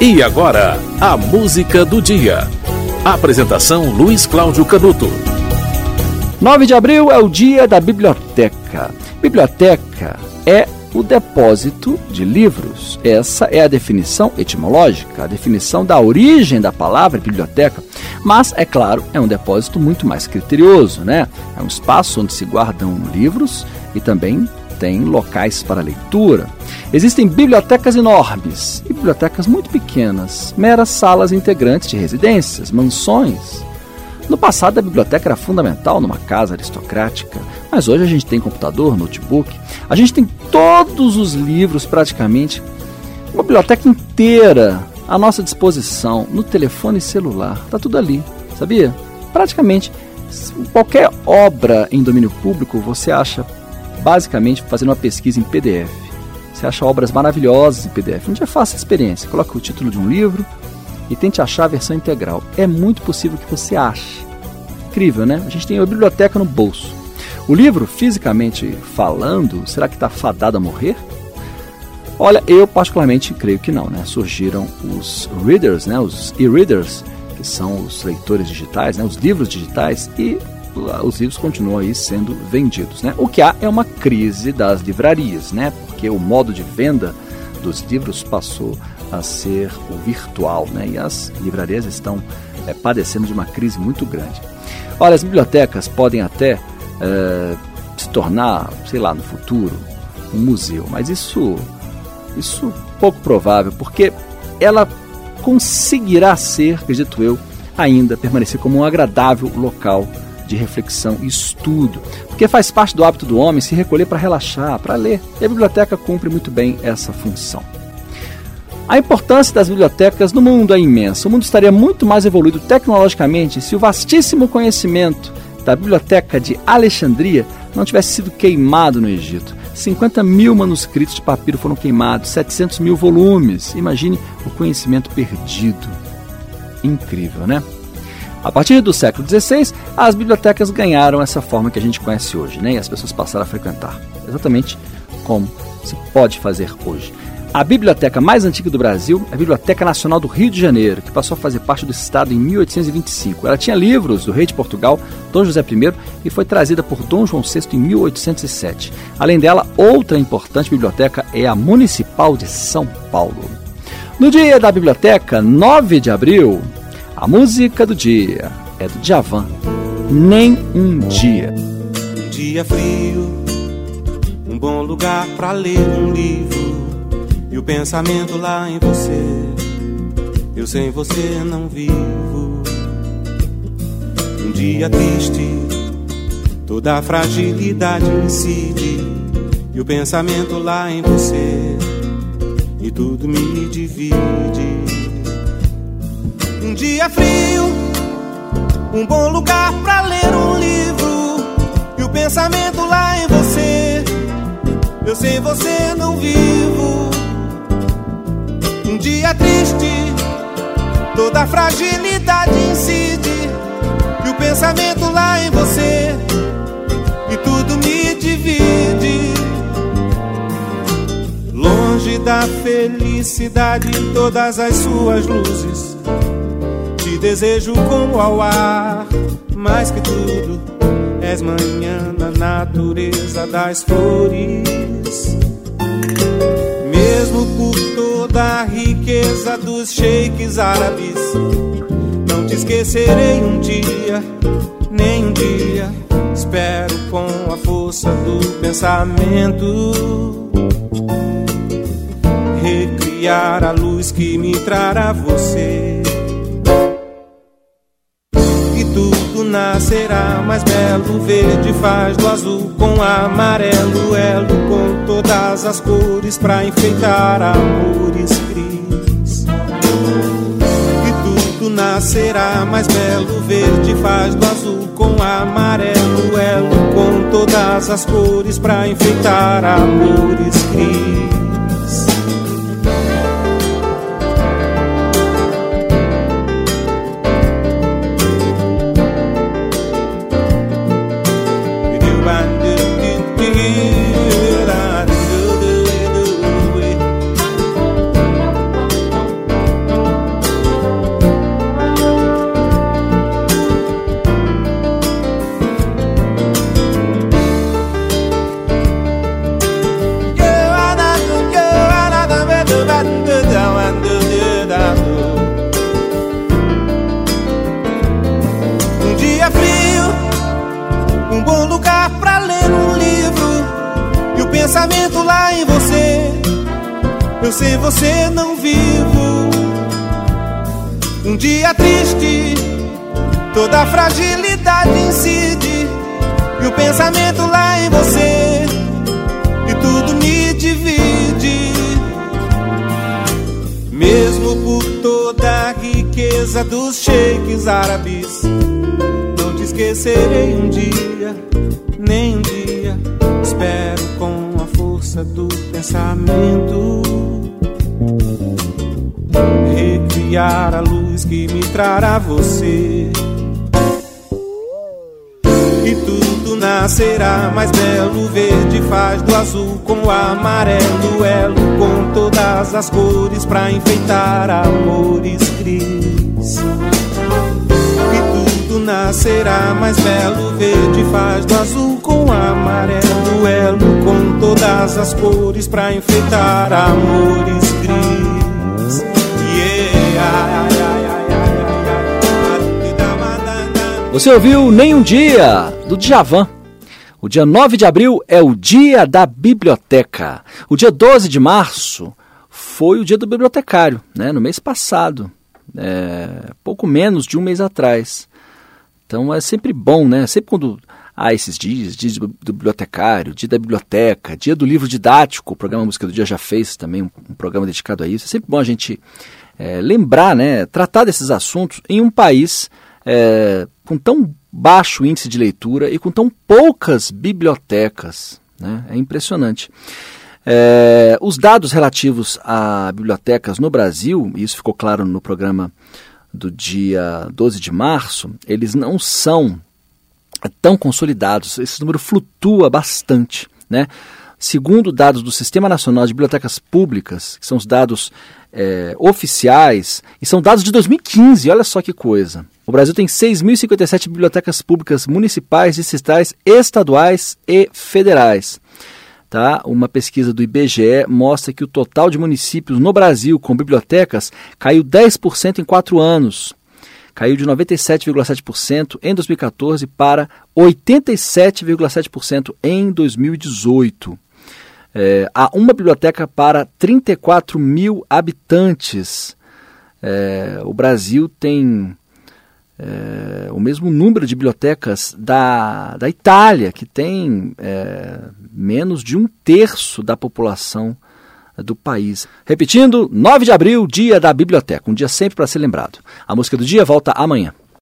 E agora, a música do dia. Apresentação Luiz Cláudio Canuto. 9 de abril é o dia da biblioteca. Biblioteca é o depósito de livros. Essa é a definição etimológica, a definição da origem da palavra biblioteca. Mas, é claro, é um depósito muito mais criterioso, né? É um espaço onde se guardam livros e também tem locais para leitura. Existem bibliotecas enormes e bibliotecas muito pequenas, meras salas integrantes de residências, mansões. No passado, a biblioteca era fundamental numa casa aristocrática, mas hoje a gente tem computador, notebook, a gente tem todos os livros praticamente, uma biblioteca inteira à nossa disposição, no telefone celular, está tudo ali, sabia? Praticamente qualquer obra em domínio público você acha basicamente fazendo uma pesquisa em PDF. Você acha obras maravilhosas em PDF. Um dia faça a experiência. Coloque o título de um livro e tente achar a versão integral. É muito possível que você ache. Incrível, né? A gente tem a biblioteca no bolso. O livro, fisicamente falando, será que está fadado a morrer? Olha, eu particularmente creio que não, né? Surgiram os readers, né? Os e-readers, que são os leitores digitais, né? Os livros digitais e os livros continuam aí sendo vendidos. Né? O que há é uma crise das livrarias, né? porque o modo de venda dos livros passou a ser o virtual né? e as livrarias estão é, padecendo de uma crise muito grande. Olha, as bibliotecas podem até é, se tornar, sei lá, no futuro, um museu, mas isso, isso pouco provável, porque ela conseguirá ser, acredito eu, ainda permanecer como um agradável local de reflexão e estudo, porque faz parte do hábito do homem se recolher para relaxar, para ler, e a biblioteca cumpre muito bem essa função. A importância das bibliotecas no mundo é imensa. O mundo estaria muito mais evoluído tecnologicamente se o vastíssimo conhecimento da Biblioteca de Alexandria não tivesse sido queimado no Egito. 50 mil manuscritos de papiro foram queimados, 700 mil volumes. Imagine o conhecimento perdido. Incrível, né? A partir do século XVI, as bibliotecas ganharam essa forma que a gente conhece hoje, né? e as pessoas passaram a frequentar, exatamente como se pode fazer hoje. A biblioteca mais antiga do Brasil é a Biblioteca Nacional do Rio de Janeiro, que passou a fazer parte do Estado em 1825. Ela tinha livros do rei de Portugal, Dom José I, e foi trazida por Dom João VI em 1807. Além dela, outra importante biblioteca é a Municipal de São Paulo. No dia da biblioteca, 9 de abril, a música do dia é do Djavan. Nem um dia. Um dia frio, um bom lugar para ler um livro e o pensamento lá em você. Eu sem você não vivo. Um dia triste, toda a fragilidade incide e o pensamento lá em você e tudo me divide um dia frio, um bom lugar para ler um livro e o pensamento lá em você. Eu sem você não vivo. Um dia triste, toda fragilidade incide e o pensamento lá em você e tudo me divide. Longe da felicidade, todas as suas luzes desejo como ao ar, mais que tudo, és manhã na natureza das flores. Mesmo por toda a riqueza dos sheiks árabes, não te esquecerei um dia, nem um dia. Espero com a força do pensamento recriar a luz que me trará você. Nascerá mais belo. Verde faz do azul com amarelo, elo com todas as cores pra enfeitar amores cris. E tudo nascerá mais belo. Verde faz do azul com amarelo, elo com todas as cores pra enfeitar amores cris. Eu sem você não vivo. Um dia triste, toda a fragilidade incide. E o pensamento lá em você, e tudo me divide. Mesmo por toda a riqueza dos sheiks árabes, não te esquecerei um dia, nem um dia. Espero com força do pensamento recriar a luz que me trará você. E tudo nascerá mais belo, verde faz do azul com o amarelo, elo com todas as cores pra enfeitar amores cris. Nascerá mais belo, verde faz do azul com amarelo, elo com todas as cores pra enfeitar amores cris. Yeah. Você ouviu Nem um Dia, do Djavan. O dia 9 de abril é o dia da biblioteca. O dia 12 de março foi o dia do bibliotecário, né, no mês passado, é, pouco menos de um mês atrás. Então é sempre bom, né? Sempre quando há esses dias, dia do bibliotecário, dia da biblioteca, dia do livro didático, o programa Música do Dia já fez também um, um programa dedicado a isso. É sempre bom a gente é, lembrar, né, tratar desses assuntos em um país é, com tão baixo índice de leitura e com tão poucas bibliotecas. Né? É impressionante. É, os dados relativos a bibliotecas no Brasil, e isso ficou claro no programa do dia 12 de março, eles não são tão consolidados. Esse número flutua bastante. Né? Segundo dados do Sistema Nacional de Bibliotecas Públicas, que são os dados é, oficiais, e são dados de 2015, olha só que coisa. O Brasil tem 6.057 bibliotecas públicas municipais, distritais, estaduais e federais. Tá? Uma pesquisa do IBGE mostra que o total de municípios no Brasil com bibliotecas caiu 10% em quatro anos. Caiu de 97,7% em 2014 para 87,7% em 2018. É, há uma biblioteca para 34 mil habitantes. É, o Brasil tem é, o mesmo número de bibliotecas da, da Itália, que tem é, menos de um terço da população do país. Repetindo, 9 de abril, dia da biblioteca, um dia sempre para ser lembrado. A música do dia volta amanhã.